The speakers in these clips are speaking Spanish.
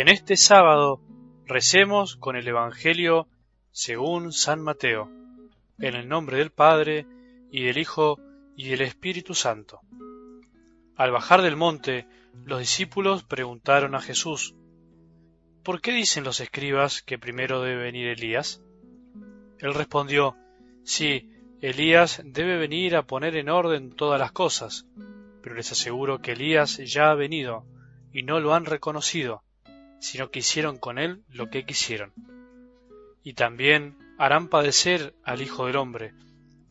En este sábado recemos con el Evangelio según San Mateo, en el nombre del Padre, y del Hijo, y del Espíritu Santo. Al bajar del monte, los discípulos preguntaron a Jesús, ¿Por qué dicen los escribas que primero debe venir Elías? Él respondió, Sí, Elías debe venir a poner en orden todas las cosas, pero les aseguro que Elías ya ha venido, y no lo han reconocido, sino que hicieron con él lo que quisieron. Y también harán padecer al Hijo del Hombre.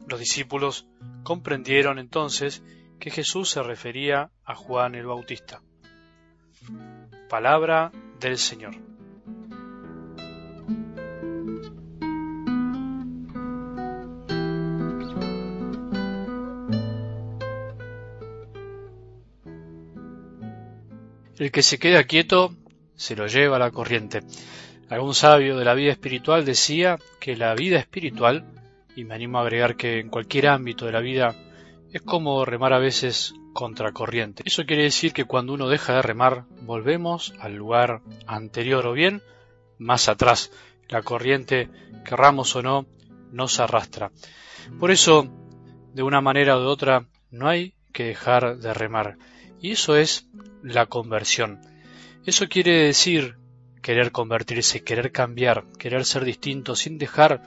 Los discípulos comprendieron entonces que Jesús se refería a Juan el Bautista. Palabra del Señor. El que se queda quieto se lo lleva la corriente. Algún sabio de la vida espiritual decía que la vida espiritual, y me animo a agregar que en cualquier ámbito de la vida, es como remar a veces contracorriente. Eso quiere decir que cuando uno deja de remar, volvemos al lugar anterior o bien más atrás. La corriente, querramos o no, nos arrastra. Por eso, de una manera u de otra, no hay que dejar de remar. Y eso es la conversión. Eso quiere decir querer convertirse, querer cambiar, querer ser distinto sin dejar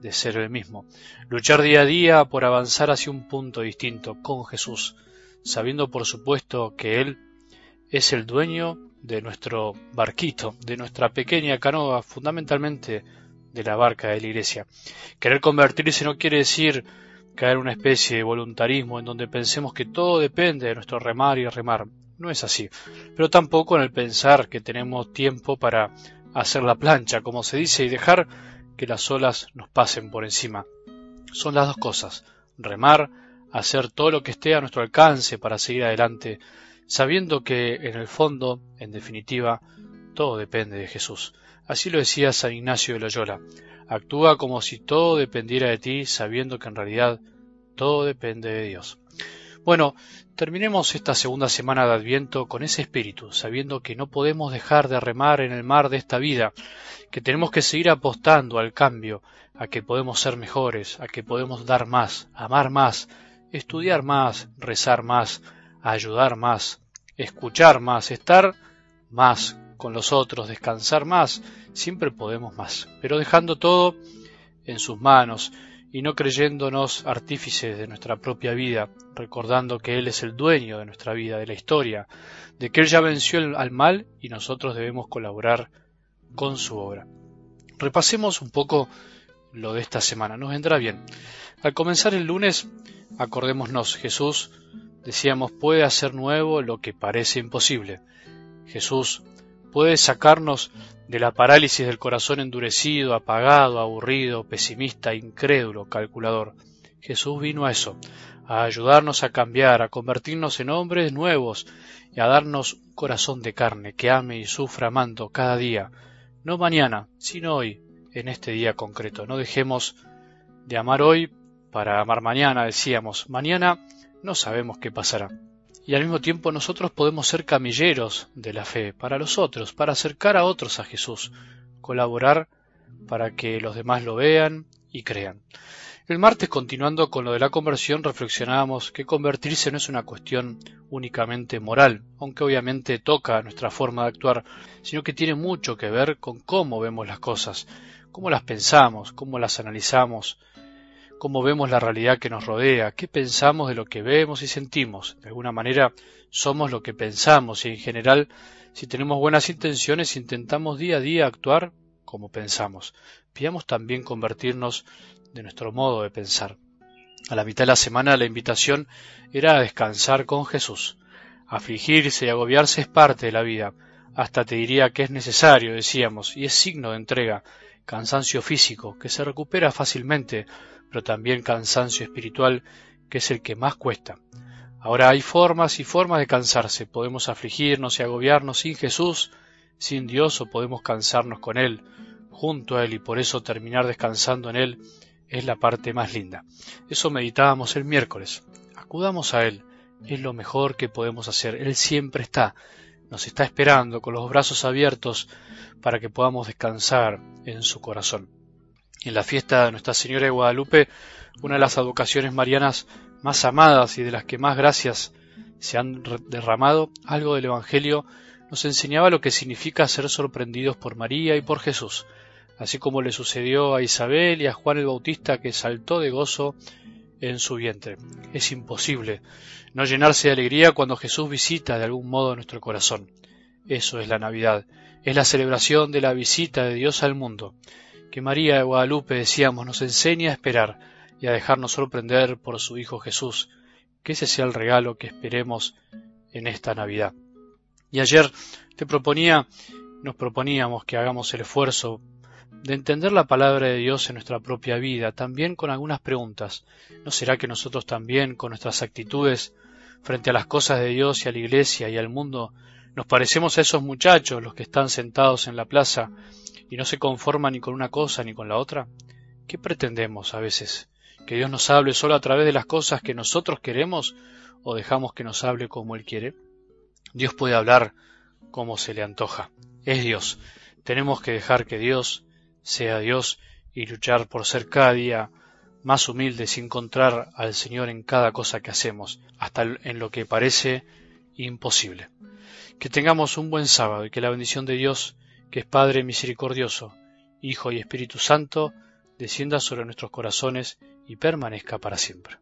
de ser el mismo. Luchar día a día por avanzar hacia un punto distinto con Jesús, sabiendo por supuesto que Él es el dueño de nuestro barquito, de nuestra pequeña canoa, fundamentalmente de la barca de la iglesia. Querer convertirse no quiere decir caer en una especie de voluntarismo en donde pensemos que todo depende de nuestro remar y remar. No es así. Pero tampoco en el pensar que tenemos tiempo para hacer la plancha, como se dice, y dejar que las olas nos pasen por encima. Son las dos cosas. Remar, hacer todo lo que esté a nuestro alcance para seguir adelante, sabiendo que en el fondo, en definitiva, todo depende de Jesús. Así lo decía San Ignacio de Loyola. Actúa como si todo dependiera de ti, sabiendo que en realidad todo depende de Dios. Bueno, terminemos esta segunda semana de Adviento con ese espíritu, sabiendo que no podemos dejar de remar en el mar de esta vida, que tenemos que seguir apostando al cambio, a que podemos ser mejores, a que podemos dar más, amar más, estudiar más, rezar más, ayudar más, escuchar más, estar más con los otros, descansar más, siempre podemos más, pero dejando todo en sus manos, y no creyéndonos artífices de nuestra propia vida, recordando que Él es el dueño de nuestra vida, de la historia, de que Él ya venció al mal y nosotros debemos colaborar con su obra. Repasemos un poco lo de esta semana, nos vendrá bien. Al comenzar el lunes, acordémonos, Jesús, decíamos, puede hacer nuevo lo que parece imposible. Jesús puede sacarnos de la parálisis del corazón endurecido, apagado, aburrido, pesimista, incrédulo, calculador. Jesús vino a eso, a ayudarnos a cambiar, a convertirnos en hombres nuevos y a darnos un corazón de carne que ame y sufra amando cada día, no mañana, sino hoy, en este día concreto. No dejemos de amar hoy para amar mañana, decíamos. Mañana no sabemos qué pasará y al mismo tiempo nosotros podemos ser camilleros de la fe para los otros, para acercar a otros a Jesús, colaborar para que los demás lo vean y crean. El martes, continuando con lo de la conversión, reflexionábamos que convertirse no es una cuestión únicamente moral, aunque obviamente toca nuestra forma de actuar, sino que tiene mucho que ver con cómo vemos las cosas, cómo las pensamos, cómo las analizamos, cómo vemos la realidad que nos rodea, qué pensamos de lo que vemos y sentimos. De alguna manera somos lo que pensamos y en general si tenemos buenas intenciones intentamos día a día actuar como pensamos. Pidamos también convertirnos de nuestro modo de pensar. A la mitad de la semana la invitación era a descansar con Jesús. Afligirse y agobiarse es parte de la vida. Hasta te diría que es necesario, decíamos, y es signo de entrega, cansancio físico, que se recupera fácilmente, pero también cansancio espiritual, que es el que más cuesta. Ahora hay formas y formas de cansarse. Podemos afligirnos y agobiarnos sin Jesús, sin Dios, o podemos cansarnos con Él, junto a Él, y por eso terminar descansando en Él es la parte más linda. Eso meditábamos el miércoles. Acudamos a Él, es lo mejor que podemos hacer. Él siempre está. Nos está esperando con los brazos abiertos para que podamos descansar en su corazón. En la fiesta de Nuestra Señora de Guadalupe, una de las advocaciones marianas más amadas y de las que más gracias se han derramado, algo del Evangelio nos enseñaba lo que significa ser sorprendidos por María y por Jesús, así como le sucedió a Isabel y a Juan el Bautista que saltó de gozo en su vientre. Es imposible no llenarse de alegría cuando Jesús visita de algún modo nuestro corazón. Eso es la Navidad, es la celebración de la visita de Dios al mundo. Que María de Guadalupe, decíamos, nos enseña a esperar y a dejarnos sorprender por su Hijo Jesús, que ese sea el regalo que esperemos en esta Navidad. Y ayer te proponía, nos proponíamos que hagamos el esfuerzo de entender la palabra de Dios en nuestra propia vida, también con algunas preguntas. ¿No será que nosotros también, con nuestras actitudes frente a las cosas de Dios y a la iglesia y al mundo, nos parecemos a esos muchachos, los que están sentados en la plaza y no se conforman ni con una cosa ni con la otra? ¿Qué pretendemos a veces? ¿Que Dios nos hable solo a través de las cosas que nosotros queremos o dejamos que nos hable como Él quiere? Dios puede hablar como se le antoja. Es Dios. Tenemos que dejar que Dios sea Dios y luchar por ser cada día más humildes y encontrar al Señor en cada cosa que hacemos, hasta en lo que parece imposible. Que tengamos un buen sábado y que la bendición de Dios, que es Padre misericordioso, Hijo y Espíritu Santo, descienda sobre nuestros corazones y permanezca para siempre.